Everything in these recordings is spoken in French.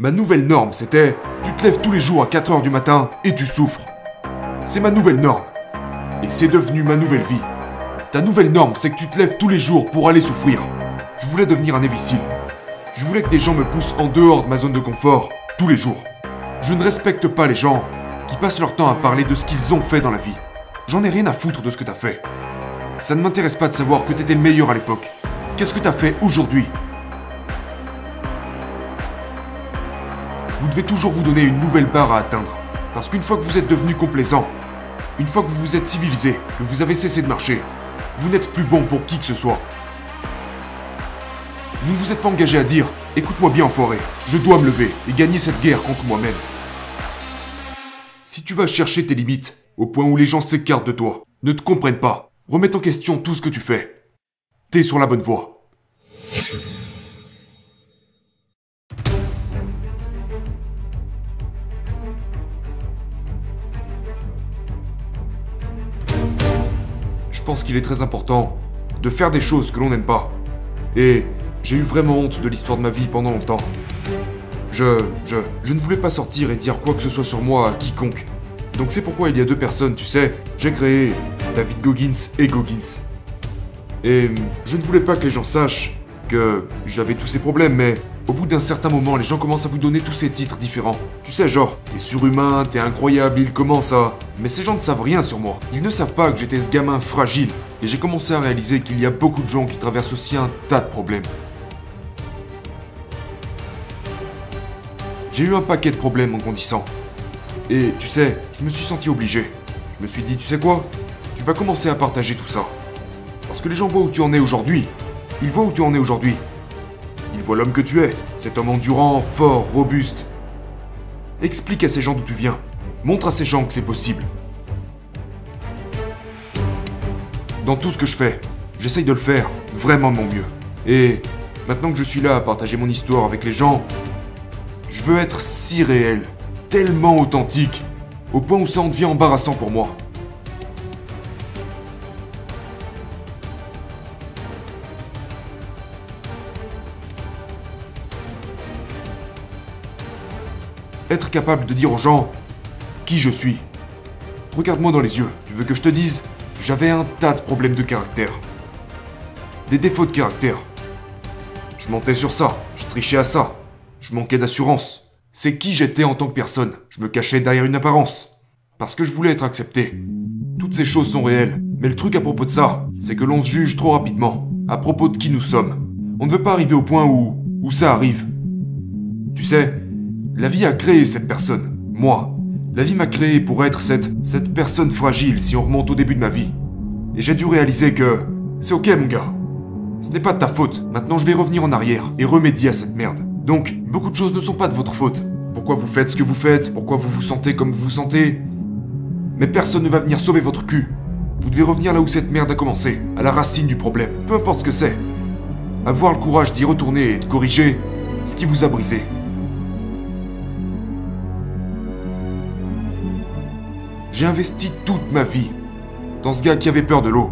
Ma nouvelle norme, c'était tu te lèves tous les jours à 4h du matin et tu souffres. C'est ma nouvelle norme. Et c'est devenu ma nouvelle vie. Ta nouvelle norme, c'est que tu te lèves tous les jours pour aller souffrir. Je voulais devenir un imbécile. Je voulais que des gens me poussent en dehors de ma zone de confort tous les jours. Je ne respecte pas les gens qui passent leur temps à parler de ce qu'ils ont fait dans la vie. J'en ai rien à foutre de ce que t'as fait. Ça ne m'intéresse pas de savoir que t'étais le meilleur à l'époque. Qu'est-ce que t'as fait aujourd'hui? Vous devez toujours vous donner une nouvelle barre à atteindre. Parce qu'une fois que vous êtes devenu complaisant, une fois que vous vous êtes civilisé, que vous avez cessé de marcher, vous n'êtes plus bon pour qui que ce soit. Vous ne vous êtes pas engagé à dire Écoute-moi bien, enfoiré, je dois me lever et gagner cette guerre contre moi-même. Si tu vas chercher tes limites, au point où les gens s'écartent de toi, ne te comprennent pas, remettent en question tout ce que tu fais, t'es sur la bonne voie. Pense qu'il est très important de faire des choses que l'on n'aime pas. Et j'ai eu vraiment honte de l'histoire de ma vie pendant longtemps. Je, je, je ne voulais pas sortir et dire quoi que ce soit sur moi à quiconque. Donc c'est pourquoi il y a deux personnes, tu sais, j'ai créé David Goggins et Goggins. Et je ne voulais pas que les gens sachent que j'avais tous ces problèmes, mais au bout d'un certain moment, les gens commencent à vous donner tous ces titres différents. Tu sais, genre, t'es surhumain, t'es incroyable, ils commencent à... Mais ces gens ne savent rien sur moi. Ils ne savent pas que j'étais ce gamin fragile. Et j'ai commencé à réaliser qu'il y a beaucoup de gens qui traversent aussi un tas de problèmes. J'ai eu un paquet de problèmes en grandissant. Et tu sais, je me suis senti obligé. Je me suis dit, tu sais quoi? Tu vas commencer à partager tout ça. Parce que les gens voient où tu en es aujourd'hui. Ils voient où tu en es aujourd'hui. Ils voient l'homme que tu es, cet homme endurant, fort, robuste. Explique à ces gens d'où tu viens. Montre à ces gens que c'est possible. Dans tout ce que je fais, j'essaye de le faire vraiment mon mieux. Et maintenant que je suis là à partager mon histoire avec les gens, je veux être si réel, tellement authentique, au point où ça en devient embarrassant pour moi. Être capable de dire aux gens qui je suis. Regarde-moi dans les yeux, tu veux que je te dise J'avais un tas de problèmes de caractère. Des défauts de caractère. Je mentais sur ça, je trichais à ça, je manquais d'assurance. C'est qui j'étais en tant que personne. Je me cachais derrière une apparence. Parce que je voulais être accepté. Toutes ces choses sont réelles. Mais le truc à propos de ça, c'est que l'on se juge trop rapidement. À propos de qui nous sommes. On ne veut pas arriver au point où... où ça arrive. Tu sais, la vie a créé cette personne. Moi. La vie m'a créé pour être cette... cette personne fragile si on remonte au début de ma vie. Et j'ai dû réaliser que... C'est ok mon gars. Ce n'est pas de ta faute. Maintenant je vais revenir en arrière et remédier à cette merde. Donc, beaucoup de choses ne sont pas de votre faute. Pourquoi vous faites ce que vous faites, pourquoi vous vous sentez comme vous vous sentez? Mais personne ne va venir sauver votre cul. Vous devez revenir là où cette merde a commencé, à la racine du problème, peu importe ce que c'est. Avoir le courage d'y retourner et de corriger ce qui vous a brisé. J'ai investi toute ma vie dans ce gars qui avait peur de l'eau,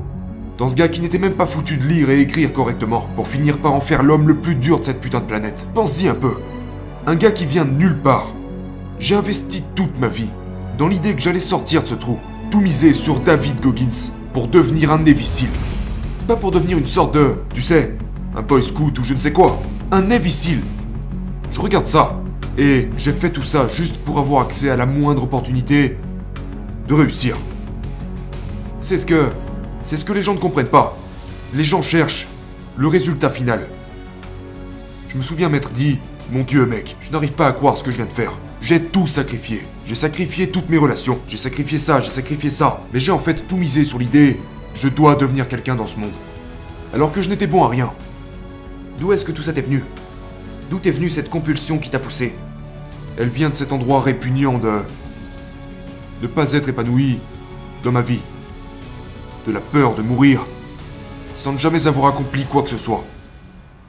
dans ce gars qui n'était même pas foutu de lire et écrire correctement, pour finir par en faire l'homme le plus dur de cette putain de planète. Pense-y un peu. Un gars qui vient de nulle part. J'ai investi toute ma vie dans l'idée que j'allais sortir de ce trou, tout miser sur David Goggins pour devenir un Navy Pas pour devenir une sorte de, tu sais, un boy scout ou je ne sais quoi. Un Navy Je regarde ça. Et j'ai fait tout ça juste pour avoir accès à la moindre opportunité de réussir. C'est ce que c'est ce que les gens ne comprennent pas. Les gens cherchent le résultat final. Je me souviens m'être dit, mon dieu mec, je n'arrive pas à croire ce que je viens de faire. J'ai tout sacrifié. J'ai sacrifié toutes mes relations. J'ai sacrifié ça, j'ai sacrifié ça. Mais j'ai en fait tout misé sur l'idée, je dois devenir quelqu'un dans ce monde. Alors que je n'étais bon à rien. D'où est-ce que tout ça t'est venu? D'où t'est venue cette compulsion qui t'a poussé? Elle vient de cet endroit répugnant de... de pas être épanoui dans ma vie de la peur de mourir, sans ne jamais avoir accompli quoi que ce soit.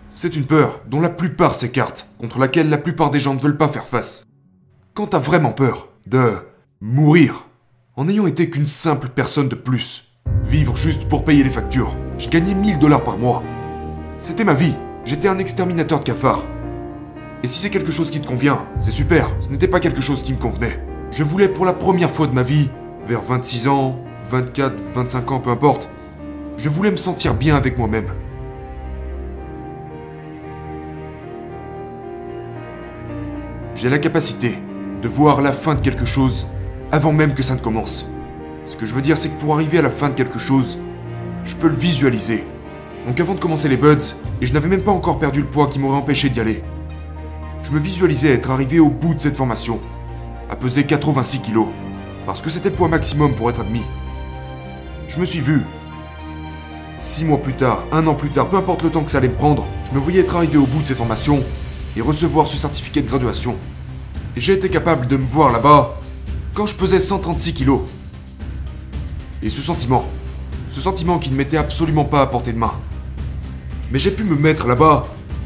C'est une peur dont la plupart s'écartent, contre laquelle la plupart des gens ne veulent pas faire face. Quand t'as vraiment peur de mourir, en ayant été qu'une simple personne de plus, vivre juste pour payer les factures, je gagnais 1000 dollars par mois. C'était ma vie, j'étais un exterminateur de cafards. Et si c'est quelque chose qui te convient, c'est super. Ce n'était pas quelque chose qui me convenait. Je voulais pour la première fois de ma vie, vers 26 ans, 24, 25 ans, peu importe, je voulais me sentir bien avec moi-même. J'ai la capacité de voir la fin de quelque chose avant même que ça ne commence. Ce que je veux dire, c'est que pour arriver à la fin de quelque chose, je peux le visualiser. Donc avant de commencer les buds, et je n'avais même pas encore perdu le poids qui m'aurait empêché d'y aller, je me visualisais être arrivé au bout de cette formation, à peser 86 kilos, parce que c'était le poids maximum pour être admis. Je me suis vu. Six mois plus tard, un an plus tard, peu importe le temps que ça allait me prendre, je me voyais être arrivé au bout de cette formation et recevoir ce certificat de graduation. Et j'ai été capable de me voir là-bas quand je pesais 136 kilos. Et ce sentiment, ce sentiment qui ne m'était absolument pas à portée de main. Mais j'ai pu me mettre là-bas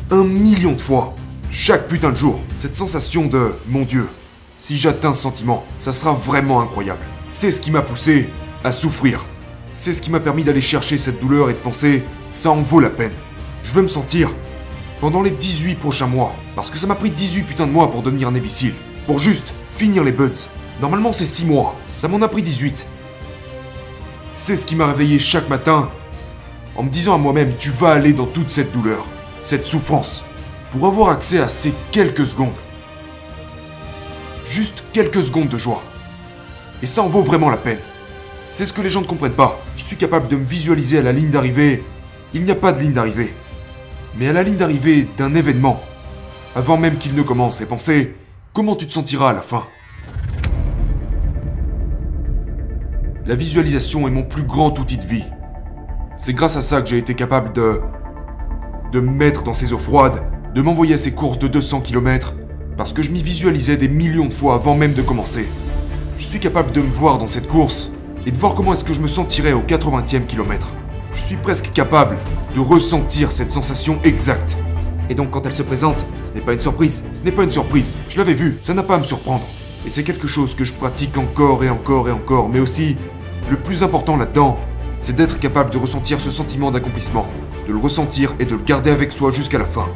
un million de fois, chaque putain de jour. Cette sensation de mon Dieu, si j'atteins ce sentiment, ça sera vraiment incroyable. C'est ce qui m'a poussé à souffrir. C'est ce qui m'a permis d'aller chercher cette douleur et de penser, ça en vaut la peine. Je veux me sentir pendant les 18 prochains mois, parce que ça m'a pris 18 putains de mois pour devenir un imbécile. Pour juste finir les buds. Normalement c'est 6 mois, ça m'en a pris 18. C'est ce qui m'a réveillé chaque matin en me disant à moi-même tu vas aller dans toute cette douleur, cette souffrance, pour avoir accès à ces quelques secondes. Juste quelques secondes de joie. Et ça en vaut vraiment la peine. C'est ce que les gens ne comprennent pas. Je suis capable de me visualiser à la ligne d'arrivée. Il n'y a pas de ligne d'arrivée. Mais à la ligne d'arrivée d'un événement. Avant même qu'il ne commence et penser comment tu te sentiras à la fin? La visualisation est mon plus grand outil de vie. C'est grâce à ça que j'ai été capable de... de me mettre dans ces eaux froides, de m'envoyer à ces courses de 200 km, parce que je m'y visualisais des millions de fois avant même de commencer. Je suis capable de me voir dans cette course et de voir comment est-ce que je me sentirais au 80e kilomètre. Je suis presque capable de ressentir cette sensation exacte. Et donc quand elle se présente, ce n'est pas une surprise, ce n'est pas une surprise, je l'avais vu, ça n'a pas à me surprendre. Et c'est quelque chose que je pratique encore et encore et encore, mais aussi, le plus important là-dedans, c'est d'être capable de ressentir ce sentiment d'accomplissement, de le ressentir et de le garder avec soi jusqu'à la fin.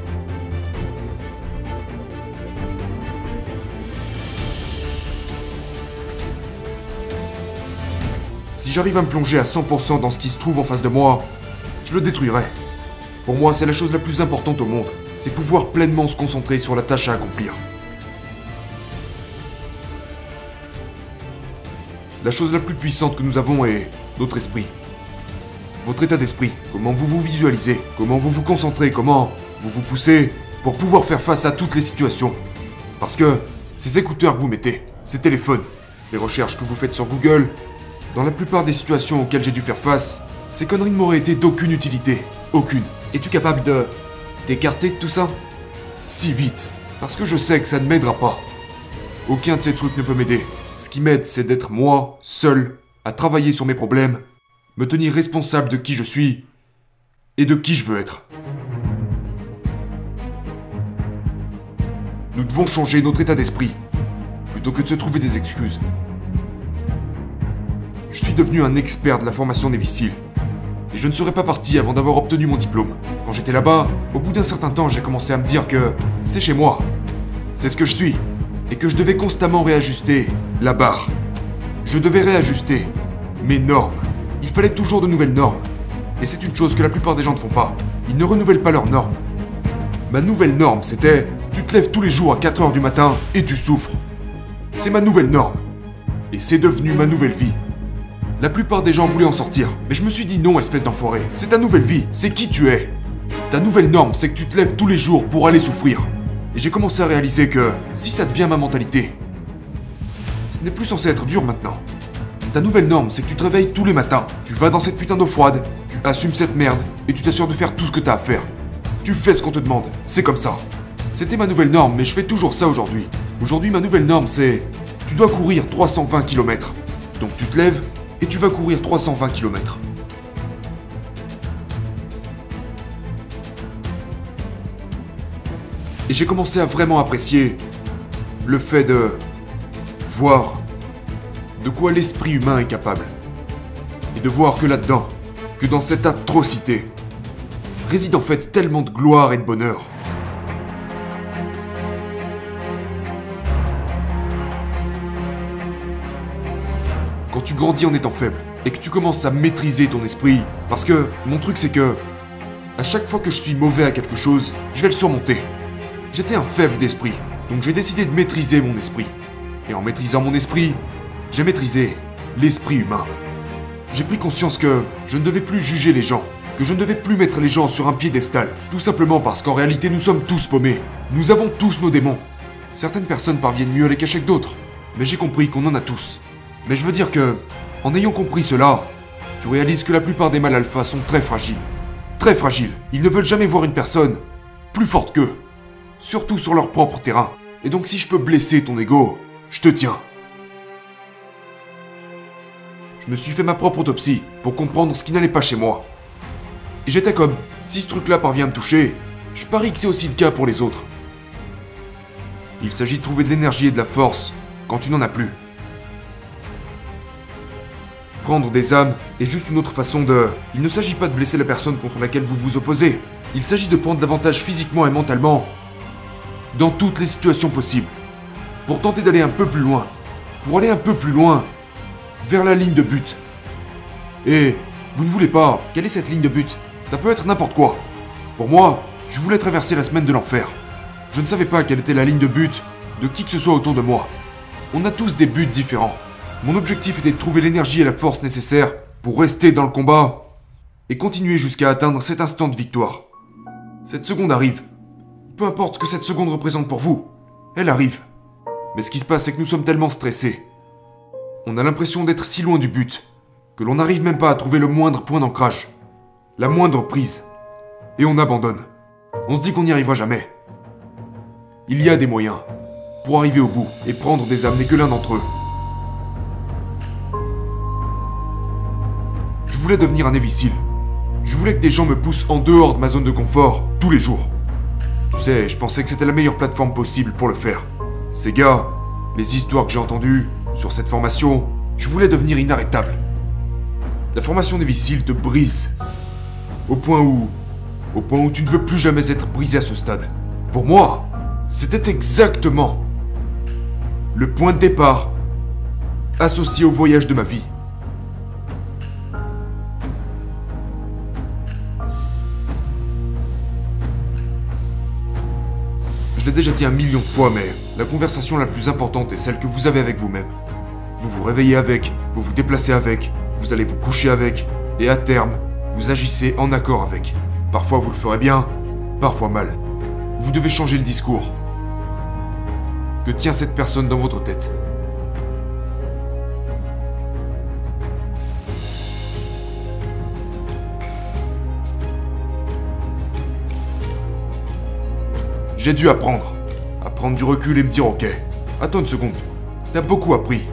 J'arrive à me plonger à 100% dans ce qui se trouve en face de moi, je le détruirai. Pour moi, c'est la chose la plus importante au monde, c'est pouvoir pleinement se concentrer sur la tâche à accomplir. La chose la plus puissante que nous avons est notre esprit. Votre état d'esprit, comment vous vous visualisez, comment vous vous concentrez, comment vous vous poussez pour pouvoir faire face à toutes les situations. Parce que ces écouteurs que vous mettez, ces téléphones, les recherches que vous faites sur Google, dans la plupart des situations auxquelles j'ai dû faire face, ces conneries ne m'auraient été d'aucune utilité. Aucune. Es-tu capable de t'écarter de tout ça? Si vite. Parce que je sais que ça ne m'aidera pas. Aucun de ces trucs ne peut m'aider. Ce qui m'aide, c'est d'être moi, seul, à travailler sur mes problèmes, me tenir responsable de qui je suis et de qui je veux être. Nous devons changer notre état d'esprit, plutôt que de se trouver des excuses. Je suis devenu un expert de la formation des missiles. Et je ne serais pas parti avant d'avoir obtenu mon diplôme. Quand j'étais là-bas, au bout d'un certain temps, j'ai commencé à me dire que c'est chez moi. C'est ce que je suis. Et que je devais constamment réajuster la barre. Je devais réajuster mes normes. Il fallait toujours de nouvelles normes. Et c'est une chose que la plupart des gens ne font pas. Ils ne renouvellent pas leurs normes. Ma nouvelle norme, c'était tu te lèves tous les jours à 4h du matin et tu souffres. C'est ma nouvelle norme. Et c'est devenu ma nouvelle vie. La plupart des gens voulaient en sortir, mais je me suis dit non, espèce d'enfoiré. C'est ta nouvelle vie, c'est qui tu es. Ta nouvelle norme, c'est que tu te lèves tous les jours pour aller souffrir. Et j'ai commencé à réaliser que si ça devient ma mentalité, ce n'est plus censé être dur maintenant. Ta nouvelle norme, c'est que tu te réveilles tous les matins, tu vas dans cette putain d'eau froide, tu assumes cette merde, et tu t'assures de faire tout ce que t'as à faire. Tu fais ce qu'on te demande, c'est comme ça. C'était ma nouvelle norme, mais je fais toujours ça aujourd'hui. Aujourd'hui, ma nouvelle norme, c'est... Tu dois courir 320 km. Donc tu te lèves, et tu vas courir 320 km. Et j'ai commencé à vraiment apprécier le fait de voir de quoi l'esprit humain est capable. Et de voir que là-dedans, que dans cette atrocité, réside en fait tellement de gloire et de bonheur. Tu grandis en étant faible et que tu commences à maîtriser ton esprit. Parce que mon truc c'est que à chaque fois que je suis mauvais à quelque chose, je vais le surmonter. J'étais un faible d'esprit, donc j'ai décidé de maîtriser mon esprit. Et en maîtrisant mon esprit, j'ai maîtrisé l'esprit humain. J'ai pris conscience que je ne devais plus juger les gens, que je ne devais plus mettre les gens sur un piédestal, tout simplement parce qu'en réalité nous sommes tous paumés. Nous avons tous nos démons. Certaines personnes parviennent mieux à les cacher que d'autres, mais j'ai compris qu'on en a tous. Mais je veux dire que, en ayant compris cela, tu réalises que la plupart des mâles alpha sont très fragiles. Très fragiles. Ils ne veulent jamais voir une personne plus forte qu'eux. Surtout sur leur propre terrain. Et donc si je peux blesser ton ego, je te tiens. Je me suis fait ma propre autopsie pour comprendre ce qui n'allait pas chez moi. Et j'étais comme, si ce truc-là parvient à me toucher, je parie que c'est aussi le cas pour les autres. Il s'agit de trouver de l'énergie et de la force quand tu n'en as plus. Prendre des âmes est juste une autre façon de... Il ne s'agit pas de blesser la personne contre laquelle vous vous opposez. Il s'agit de prendre l'avantage physiquement et mentalement dans toutes les situations possibles. Pour tenter d'aller un peu plus loin. Pour aller un peu plus loin vers la ligne de but. Et vous ne voulez pas, quelle est cette ligne de but? Ça peut être n'importe quoi. Pour moi, je voulais traverser la semaine de l'enfer. Je ne savais pas quelle était la ligne de but de qui que ce soit autour de moi. On a tous des buts différents. Mon objectif était de trouver l'énergie et la force nécessaires pour rester dans le combat et continuer jusqu'à atteindre cet instant de victoire. Cette seconde arrive. Peu importe ce que cette seconde représente pour vous, elle arrive. Mais ce qui se passe, c'est que nous sommes tellement stressés on a l'impression d'être si loin du but que l'on n'arrive même pas à trouver le moindre point d'ancrage, la moindre prise, et on abandonne. On se dit qu'on n'y arrivera jamais. Il y a des moyens pour arriver au bout et prendre des âmes n'est que l'un d'entre eux. Voulais devenir un évicile. Je voulais que des gens me poussent en dehors de ma zone de confort tous les jours. Tu sais, je pensais que c'était la meilleure plateforme possible pour le faire. Ces gars, les histoires que j'ai entendues, sur cette formation, je voulais devenir inarrêtable. La formation des vissiles te brise. Au point où... Au point où tu ne veux plus jamais être brisé à ce stade. Pour moi, c'était exactement le point de départ associé au voyage de ma vie. Je l'ai déjà dit un million de fois, mais la conversation la plus importante est celle que vous avez avec vous-même. Vous vous réveillez avec, vous vous déplacez avec, vous allez vous coucher avec, et à terme, vous agissez en accord avec. Parfois vous le ferez bien, parfois mal. Vous devez changer le discours. Que tient cette personne dans votre tête J'ai dû apprendre. À prendre du recul et me dire ok. Attends une seconde. T'as beaucoup appris.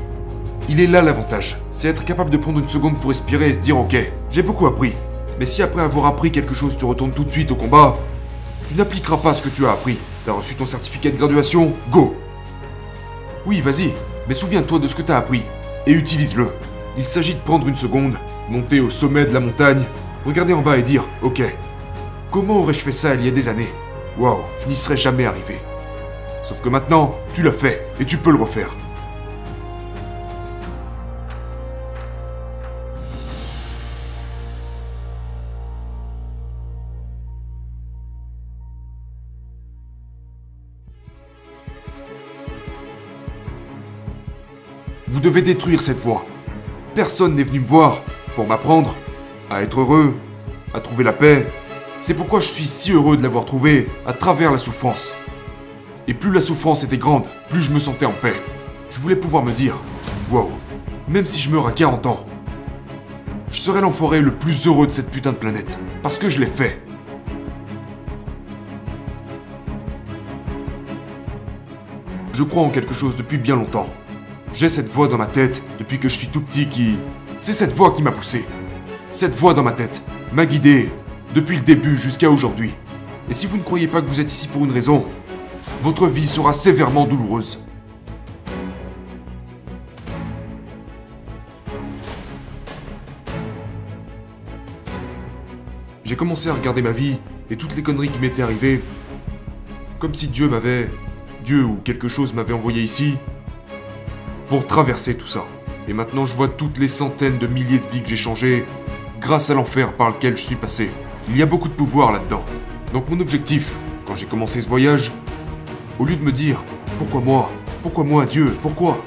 Il est là l'avantage. C'est être capable de prendre une seconde pour respirer et se dire ok. J'ai beaucoup appris. Mais si après avoir appris quelque chose tu retournes tout de suite au combat, tu n'appliqueras pas ce que tu as appris. T'as reçu ton certificat de graduation, go Oui, vas-y, mais souviens-toi de ce que t'as appris et utilise-le. Il s'agit de prendre une seconde, monter au sommet de la montagne, regarder en bas et dire ok. Comment aurais-je fait ça il y a des années? Waouh, je n'y serais jamais arrivé. Sauf que maintenant, tu l'as fait, et tu peux le refaire. Vous devez détruire cette voie. Personne n'est venu me voir pour m'apprendre à être heureux, à trouver la paix, c'est pourquoi je suis si heureux de l'avoir trouvé à travers la souffrance. Et plus la souffrance était grande, plus je me sentais en paix. Je voulais pouvoir me dire, wow, même si je meurs à 40 ans, je serai l'enfoiré le plus heureux de cette putain de planète. Parce que je l'ai fait. Je crois en quelque chose depuis bien longtemps. J'ai cette voix dans ma tête depuis que je suis tout petit qui... C'est cette voix qui m'a poussé. Cette voix dans ma tête m'a guidé depuis le début jusqu'à aujourd'hui. Et si vous ne croyez pas que vous êtes ici pour une raison, votre vie sera sévèrement douloureuse. J'ai commencé à regarder ma vie et toutes les conneries qui m'étaient arrivées comme si Dieu m'avait, Dieu ou quelque chose m'avait envoyé ici pour traverser tout ça. Et maintenant je vois toutes les centaines de milliers de vies que j'ai changées grâce à l'enfer par lequel je suis passé. Il y a beaucoup de pouvoir là-dedans. Donc mon objectif, quand j'ai commencé ce voyage, au lieu de me dire pourquoi moi Pourquoi moi Dieu Pourquoi?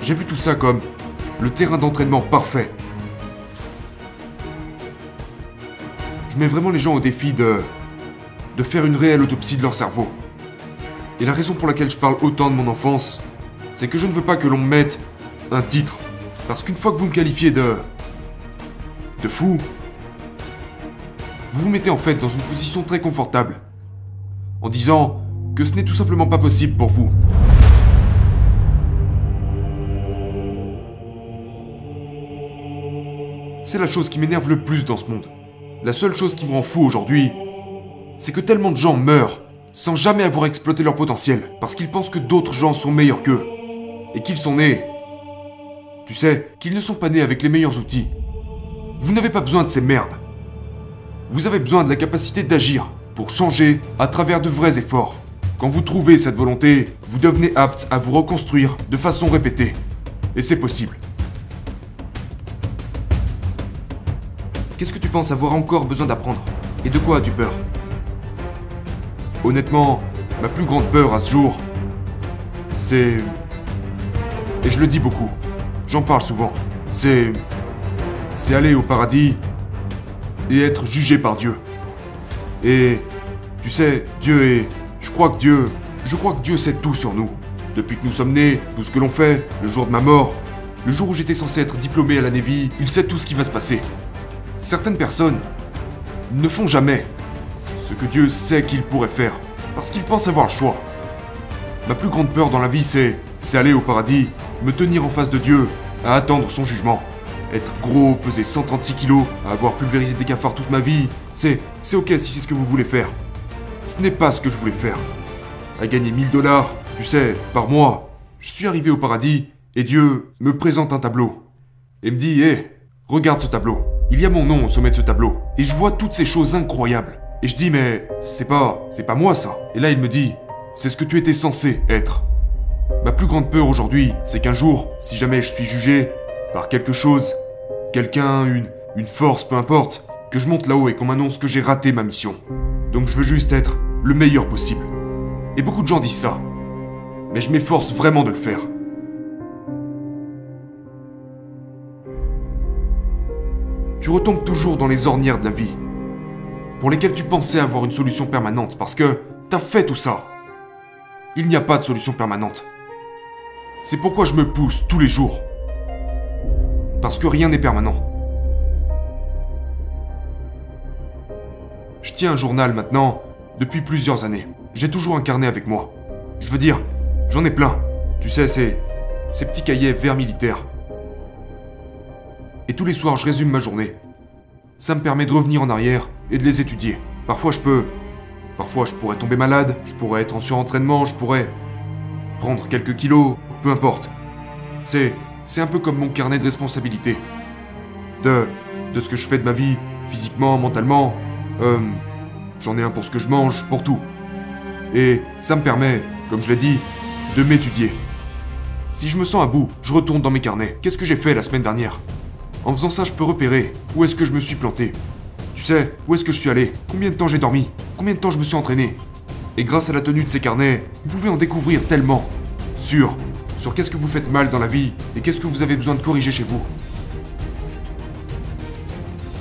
J'ai vu tout ça comme le terrain d'entraînement parfait. Je mets vraiment les gens au défi de de faire une réelle autopsie de leur cerveau. Et la raison pour laquelle je parle autant de mon enfance, c'est que je ne veux pas que l'on me mette un titre. Parce qu'une fois que vous me qualifiez de... de fou, vous vous mettez en fait dans une position très confortable. En disant que ce n'est tout simplement pas possible pour vous. C'est la chose qui m'énerve le plus dans ce monde. La seule chose qui me rend fou aujourd'hui, c'est que tellement de gens meurent sans jamais avoir exploité leur potentiel, parce qu'ils pensent que d'autres gens sont meilleurs qu'eux, et qu'ils sont nés. Tu sais, qu'ils ne sont pas nés avec les meilleurs outils. Vous n'avez pas besoin de ces merdes. Vous avez besoin de la capacité d'agir pour changer à travers de vrais efforts. Quand vous trouvez cette volonté, vous devenez apte à vous reconstruire de façon répétée. Et c'est possible. Qu'est-ce que tu penses avoir encore besoin d'apprendre? Et de quoi as-tu peur? Honnêtement, ma plus grande peur à ce jour, c'est... Et je le dis beaucoup, j'en parle souvent, c'est... C'est aller au paradis et être jugé par Dieu. Et... Tu sais, Dieu est... Je crois que Dieu... Je crois que Dieu sait tout sur nous. Depuis que nous sommes nés, tout ce que l'on fait, le jour de ma mort, le jour où j'étais censé être diplômé à la Navy, il sait tout ce qui va se passer. Certaines personnes ne font jamais ce que Dieu sait qu'il pourrait faire, parce qu'il pense avoir le choix. Ma plus grande peur dans la vie, c'est, c'est aller au paradis, me tenir en face de Dieu, à attendre son jugement. Être gros, peser 136 kilos, avoir pulvérisé des cafards toute ma vie, c'est, c'est ok si c'est ce que vous voulez faire. Ce n'est pas ce que je voulais faire. À gagner 1000 dollars, tu sais, par mois, je suis arrivé au paradis et Dieu me présente un tableau. Et me dit, hé, regarde ce tableau. Il y a mon nom au sommet de ce tableau. Et je vois toutes ces choses incroyables. Et je dis, mais c'est pas, c'est pas moi ça. Et là, il me dit, c'est ce que tu étais censé être. Ma plus grande peur aujourd'hui, c'est qu'un jour, si jamais je suis jugé par quelque chose, quelqu'un, une, force, peu importe, que je monte là-haut et qu'on m'annonce que j'ai raté ma mission. Donc je veux juste être le meilleur possible. Et beaucoup de gens disent ça. Mais je m'efforce vraiment de le faire. Tu retombes toujours dans les ornières de la vie pour lesquels tu pensais avoir une solution permanente parce que t'as fait tout ça. Il n'y a pas de solution permanente. C'est pourquoi je me pousse tous les jours. Parce que rien n'est permanent. Je tiens un journal maintenant depuis plusieurs années. J'ai toujours un carnet avec moi. Je veux dire, j'en ai plein. Tu sais, c'est ces petits cahiers verts militaires. Et tous les soirs, je résume ma journée. Ça me permet de revenir en arrière et de les étudier. Parfois je peux... Parfois je pourrais tomber malade, je pourrais être en surentraînement, je pourrais... prendre quelques kilos, peu importe. C'est... c'est un peu comme mon carnet de responsabilité. De... de ce que je fais de ma vie, physiquement, mentalement. Euh... J'en ai un pour ce que je mange, pour tout. Et ça me permet, comme je l'ai dit, de m'étudier. Si je me sens à bout, je retourne dans mes carnets. Qu'est-ce que j'ai fait la semaine dernière? En faisant ça, je peux repérer où est-ce que je me suis planté. Tu sais, où est-ce que je suis allé? Combien de temps j'ai dormi? Combien de temps je me suis entraîné? Et grâce à la tenue de ces carnets, vous pouvez en découvrir tellement. Sur, sur qu'est-ce que vous faites mal dans la vie et qu'est-ce que vous avez besoin de corriger chez vous.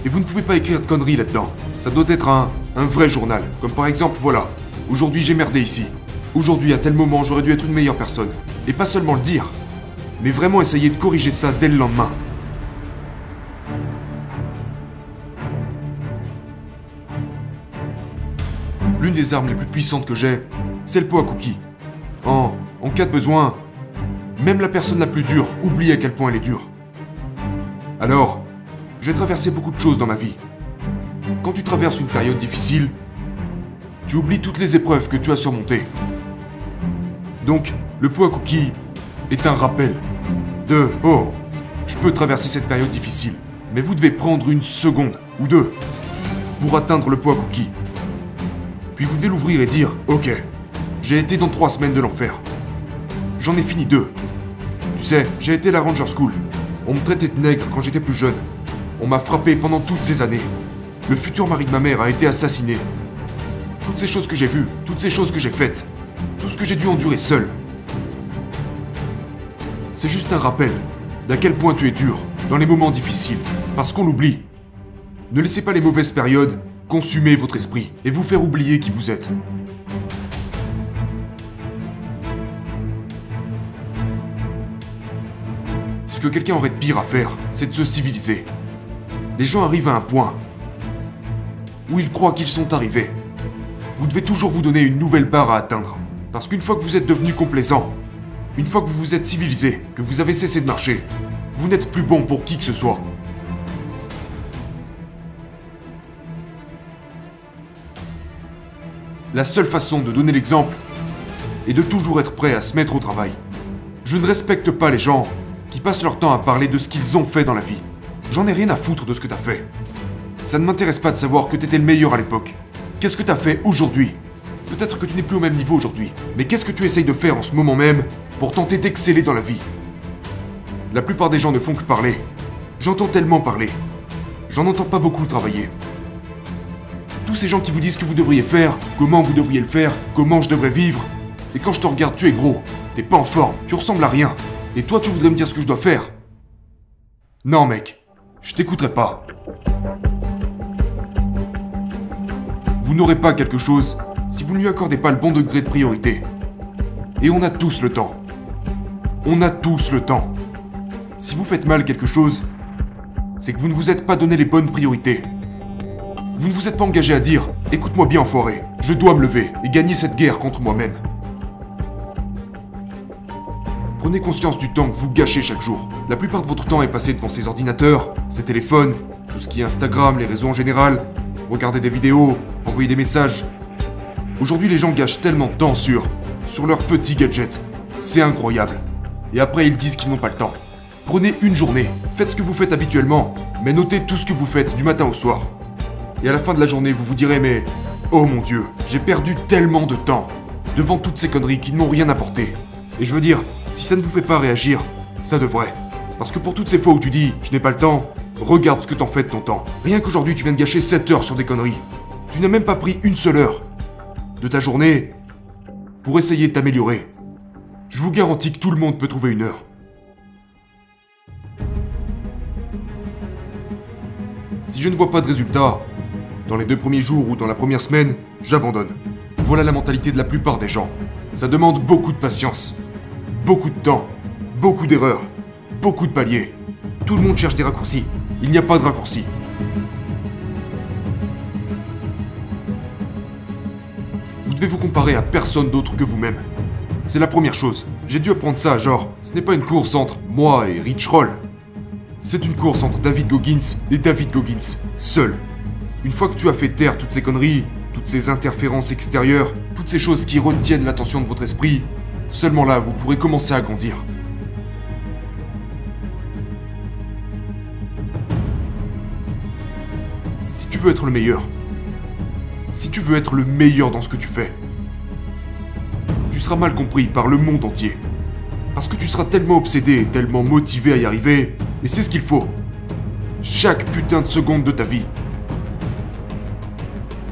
Et vous ne pouvez pas écrire de conneries là-dedans. Ça doit être un, vrai journal. Comme par exemple, voilà. Aujourd'hui j'ai merdé ici. Aujourd'hui à tel moment j'aurais dû être une meilleure personne. Et pas seulement le dire, mais vraiment essayer de corriger ça dès le lendemain. L'une des armes les plus puissantes que j'ai, c'est le pot à cookies. En, en cas de besoin, même la personne la plus dure oublie à quel point elle est dure. Alors, j'ai traversé beaucoup de choses dans ma vie. Quand tu traverses une période difficile, tu oublies toutes les épreuves que tu as surmontées. Donc, le pot à cookies est un rappel de Oh, je peux traverser cette période difficile, mais vous devez prendre une seconde ou deux pour atteindre le pot à cookies. Puis vous devez l'ouvrir et dire Ok, j'ai été dans trois semaines de l'enfer. J'en ai fini deux. Tu sais, j'ai été à la Ranger School. On me traitait de nègre quand j'étais plus jeune. On m'a frappé pendant toutes ces années. Le futur mari de ma mère a été assassiné. Toutes ces choses que j'ai vues, toutes ces choses que j'ai faites, tout ce que j'ai dû endurer seul. C'est juste un rappel d'à quel point tu es dur dans les moments difficiles, parce qu'on l'oublie. Ne laissez pas les mauvaises périodes consumer votre esprit et vous faire oublier qui vous êtes. Que quelqu'un aurait de pire à faire, c'est de se civiliser. Les gens arrivent à un point où ils croient qu'ils sont arrivés. Vous devez toujours vous donner une nouvelle barre à atteindre. Parce qu'une fois que vous êtes devenu complaisant, une fois que vous vous êtes civilisé, que vous avez cessé de marcher, vous n'êtes plus bon pour qui que ce soit. La seule façon de donner l'exemple est de toujours être prêt à se mettre au travail. Je ne respecte pas les gens qui passent leur temps à parler de ce qu'ils ont fait dans la vie. J'en ai rien à foutre de ce que t'as fait. Ça ne m'intéresse pas de savoir que t'étais le meilleur à l'époque. Qu'est-ce que t'as fait aujourd'hui? Peut-être que tu n'es plus au même niveau aujourd'hui, mais qu'est-ce que tu essayes de faire en ce moment même pour tenter d'exceller dans la vie? La plupart des gens ne font que parler. J'entends tellement parler. J'en entends pas beaucoup travailler. Tous ces gens qui vous disent que vous devriez faire, comment vous devriez le faire, comment je devrais vivre. Et quand je te regarde, tu es gros, t'es pas en forme, tu ressembles à rien. Et toi, tu voudrais me dire ce que je dois faire? Non, mec, je t'écouterai pas. Vous n'aurez pas quelque chose si vous ne lui accordez pas le bon degré de priorité. Et on a tous le temps. On a tous le temps. Si vous faites mal quelque chose, c'est que vous ne vous êtes pas donné les bonnes priorités. Vous ne vous êtes pas engagé à dire Écoute-moi bien, enfoiré, je dois me lever et gagner cette guerre contre moi-même. Prenez conscience du temps que vous gâchez chaque jour. La plupart de votre temps est passé devant ces ordinateurs, ces téléphones, tout ce qui est Instagram, les réseaux en général, regarder des vidéos, envoyer des messages. Aujourd'hui, les gens gâchent tellement de temps sur, sur leurs petits gadgets. C'est incroyable. Et après, ils disent qu'ils n'ont pas le temps. Prenez une journée, faites ce que vous faites habituellement, mais notez tout ce que vous faites du matin au soir. Et à la fin de la journée, vous vous direz mais oh mon dieu, j'ai perdu tellement de temps devant toutes ces conneries qui n'ont rien apporté. Et je veux dire, si ça ne vous fait pas réagir, ça devrait. Parce que pour toutes ces fois où tu dis je n'ai pas le temps, regarde ce que t'en fais de ton temps. Rien qu'aujourd'hui, tu viens de gâcher 7 heures sur des conneries. Tu n'as même pas pris une seule heure de ta journée pour essayer de t'améliorer. Je vous garantis que tout le monde peut trouver une heure. Si je ne vois pas de résultat, dans les deux premiers jours ou dans la première semaine, j'abandonne. Voilà la mentalité de la plupart des gens. Ça demande beaucoup de patience, beaucoup de temps, beaucoup d'erreurs, beaucoup de paliers. Tout le monde cherche des raccourcis. Il n'y a pas de raccourcis. Vous devez vous comparer à personne d'autre que vous-même. C'est la première chose. J'ai dû apprendre ça, genre, ce n'est pas une course entre moi et Rich Roll. C'est une course entre David Goggins et David Goggins, seul. Une fois que tu as fait taire toutes ces conneries, toutes ces interférences extérieures, toutes ces choses qui retiennent l'attention de votre esprit, seulement là, vous pourrez commencer à grandir. Si tu veux être le meilleur, si tu veux être le meilleur dans ce que tu fais, tu seras mal compris par le monde entier. Parce que tu seras tellement obsédé et tellement motivé à y arriver, et c'est ce qu'il faut. Chaque putain de seconde de ta vie,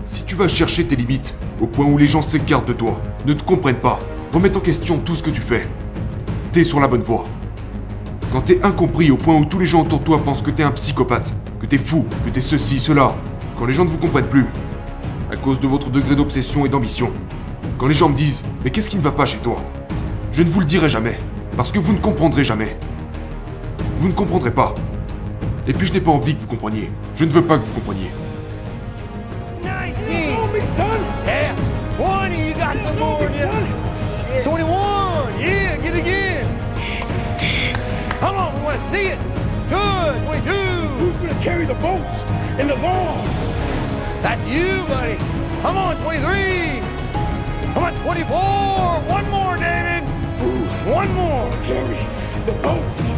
si tu vas chercher tes limites, au point où les gens s'écartent de toi, ne te comprennent pas, remettent en question tout ce que tu fais, t'es sur la bonne voie. Quand t'es incompris au point où tous les gens autour de toi pensent que t'es un psychopathe, que t'es fou, que t'es ceci, cela, quand les gens ne vous comprennent plus, à cause de votre degré d'obsession et d'ambition, quand les gens me disent Mais qu'est-ce qui ne va pas chez toi? Je ne vous le dirai jamais, parce que vous ne comprendrez jamais. Vous ne comprendrez pas. Et puis je n'ai pas envie que vous compreniez. Je ne veux pas que vous compreniez. Want to see it. Good. 22. Who's gonna carry the boats and the logs? That's you, buddy. Come on, 23. Come on, 24. One more, David. Who's One more. carry the boats?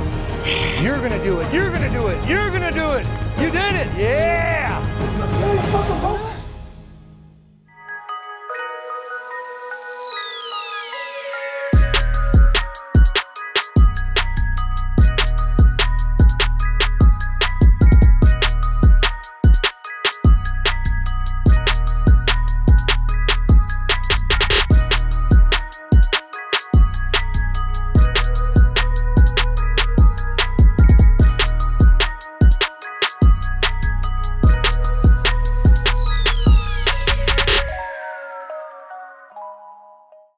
You're gonna do it. You're gonna do it. You're gonna do it. You did it. Yeah.